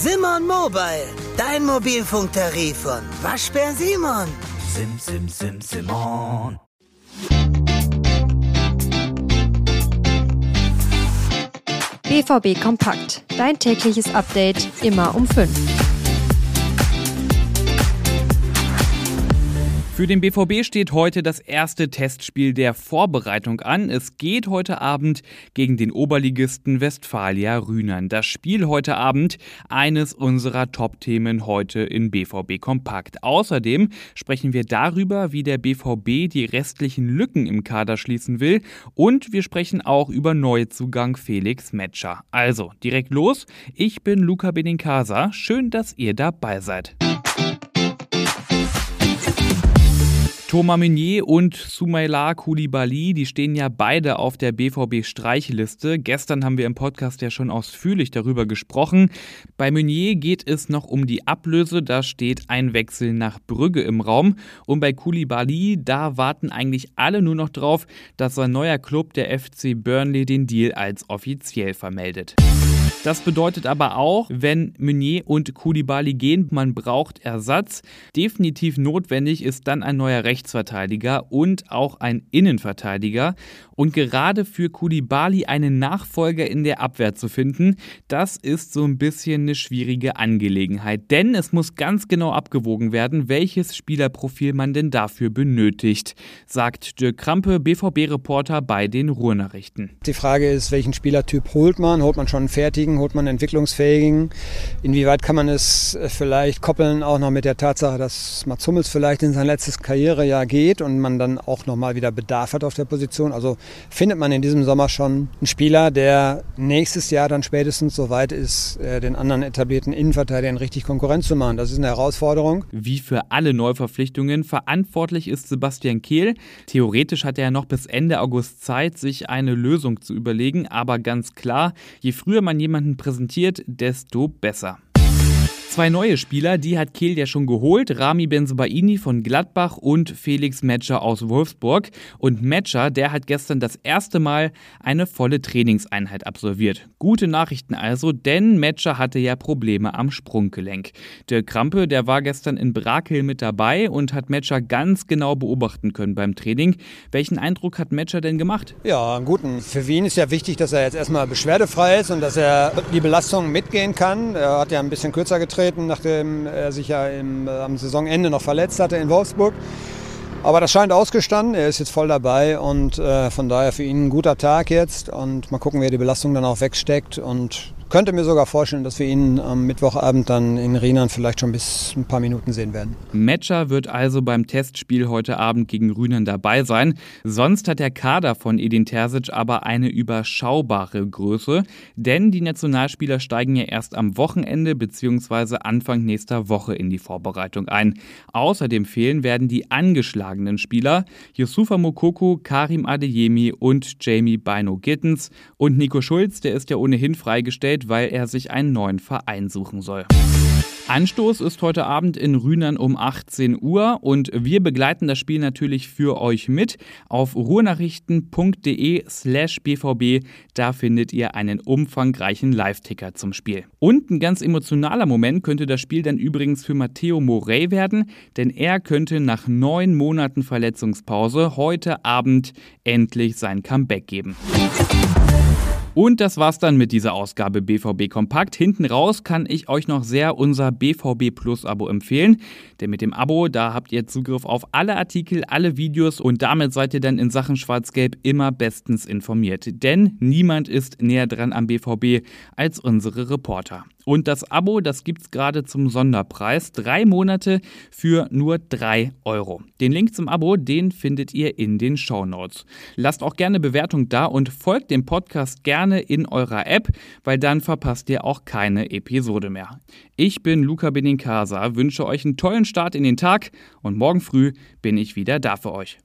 Simon Mobile, dein Mobilfunktarif von Waschbär Simon. Sim, sim, sim, Simon. BVB Kompakt. Dein tägliches Update immer um 5. Für den BVB steht heute das erste Testspiel der Vorbereitung an. Es geht heute Abend gegen den Oberligisten Westfalia Rühnern. Das Spiel heute Abend eines unserer Top-Themen heute in BVB Kompakt. Außerdem sprechen wir darüber, wie der BVB die restlichen Lücken im Kader schließen will und wir sprechen auch über Neuzugang Felix Metscher. Also, direkt los. Ich bin Luca Benincasa. Schön, dass ihr dabei seid. Thomas Meunier und Sumaila Koulibaly, die stehen ja beide auf der BVB-Streichliste. Gestern haben wir im Podcast ja schon ausführlich darüber gesprochen. Bei Meunier geht es noch um die Ablöse, da steht ein Wechsel nach Brügge im Raum. Und bei Koulibaly, da warten eigentlich alle nur noch drauf, dass sein neuer Club, der FC Burnley, den Deal als offiziell vermeldet. Das bedeutet aber auch, wenn Meunier und Koulibaly gehen, man braucht Ersatz. Definitiv notwendig ist dann ein neuer Rechtsverteidiger und auch ein Innenverteidiger. Und gerade für Koulibaly einen Nachfolger in der Abwehr zu finden, das ist so ein bisschen eine schwierige Angelegenheit. Denn es muss ganz genau abgewogen werden, welches Spielerprofil man denn dafür benötigt, sagt Dirk Krampe, BVB-Reporter bei den Ruhrnachrichten. Die Frage ist, welchen Spielertyp holt man? Holt man schon einen fertigen, holt man entwicklungsfähigen? Inwieweit kann man es vielleicht koppeln, auch noch mit der Tatsache, dass Mats Hummels vielleicht in sein letztes Karrierejahr geht und man dann auch nochmal wieder Bedarf hat auf der Position? Also findet man in diesem Sommer schon einen Spieler, der nächstes Jahr dann spätestens so weit ist, äh, den anderen etablierten Innenverteidigern richtig Konkurrenz zu machen. Das ist eine Herausforderung. Wie für alle Neuverpflichtungen verantwortlich ist Sebastian Kehl. Theoretisch hat er ja noch bis Ende August Zeit, sich eine Lösung zu überlegen, aber ganz klar, je früher man jemanden präsentiert, desto besser. Zwei neue Spieler, die hat Kehl ja schon geholt. Rami Benzobaini von Gladbach und Felix Metscher aus Wolfsburg. Und Metscher, der hat gestern das erste Mal eine volle Trainingseinheit absolviert. Gute Nachrichten also, denn Metscher hatte ja Probleme am Sprunggelenk. Der Krampe, der war gestern in Brakel mit dabei und hat Metscher ganz genau beobachten können beim Training. Welchen Eindruck hat Metscher denn gemacht? Ja, einen guten. Für Wien ist ja wichtig, dass er jetzt erstmal beschwerdefrei ist und dass er die Belastung mitgehen kann. Er hat ja ein bisschen kürzer getreten angetreten, nachdem er sich ja im, äh, am Saisonende noch verletzt hatte in Wolfsburg. Aber das scheint ausgestanden. Er ist jetzt voll dabei und äh, von daher für ihn ein guter Tag jetzt. Und mal gucken, wie er die Belastung dann auch wegsteckt. Und könnte mir sogar vorstellen, dass wir ihn am Mittwochabend dann in Rienan vielleicht schon bis ein paar Minuten sehen werden. Metscher wird also beim Testspiel heute Abend gegen Rühnen dabei sein. Sonst hat der Kader von Edin Terzic aber eine überschaubare Größe, denn die Nationalspieler steigen ja erst am Wochenende bzw. Anfang nächster Woche in die Vorbereitung ein. Außerdem fehlen werden die angeschlagenen Spieler Yusufa Mokoko, Karim Adeyemi und Jamie Bino Gittens und Nico Schulz, der ist ja ohnehin freigestellt Geld, weil er sich einen neuen Verein suchen soll. Anstoß ist heute Abend in Rühnern um 18 Uhr und wir begleiten das Spiel natürlich für euch mit. Auf ruhrnachrichten.de slash bvb, da findet ihr einen umfangreichen Live-Ticker zum Spiel. Und ein ganz emotionaler Moment könnte das Spiel dann übrigens für Matteo Morey werden, denn er könnte nach neun Monaten Verletzungspause heute Abend endlich sein Comeback geben. Und das war's dann mit dieser Ausgabe BVB Kompakt. Hinten raus kann ich euch noch sehr unser BVB Plus Abo empfehlen. Denn mit dem Abo, da habt ihr Zugriff auf alle Artikel, alle Videos und damit seid ihr dann in Sachen Schwarz-Gelb immer bestens informiert. Denn niemand ist näher dran am BVB als unsere Reporter. Und das Abo, das gibt's gerade zum Sonderpreis. Drei Monate für nur drei Euro. Den Link zum Abo, den findet ihr in den Show Notes. Lasst auch gerne Bewertung da und folgt dem Podcast gerne in eurer App, weil dann verpasst ihr auch keine Episode mehr. Ich bin Luca Benincasa, wünsche euch einen tollen Start in den Tag und morgen früh bin ich wieder da für euch.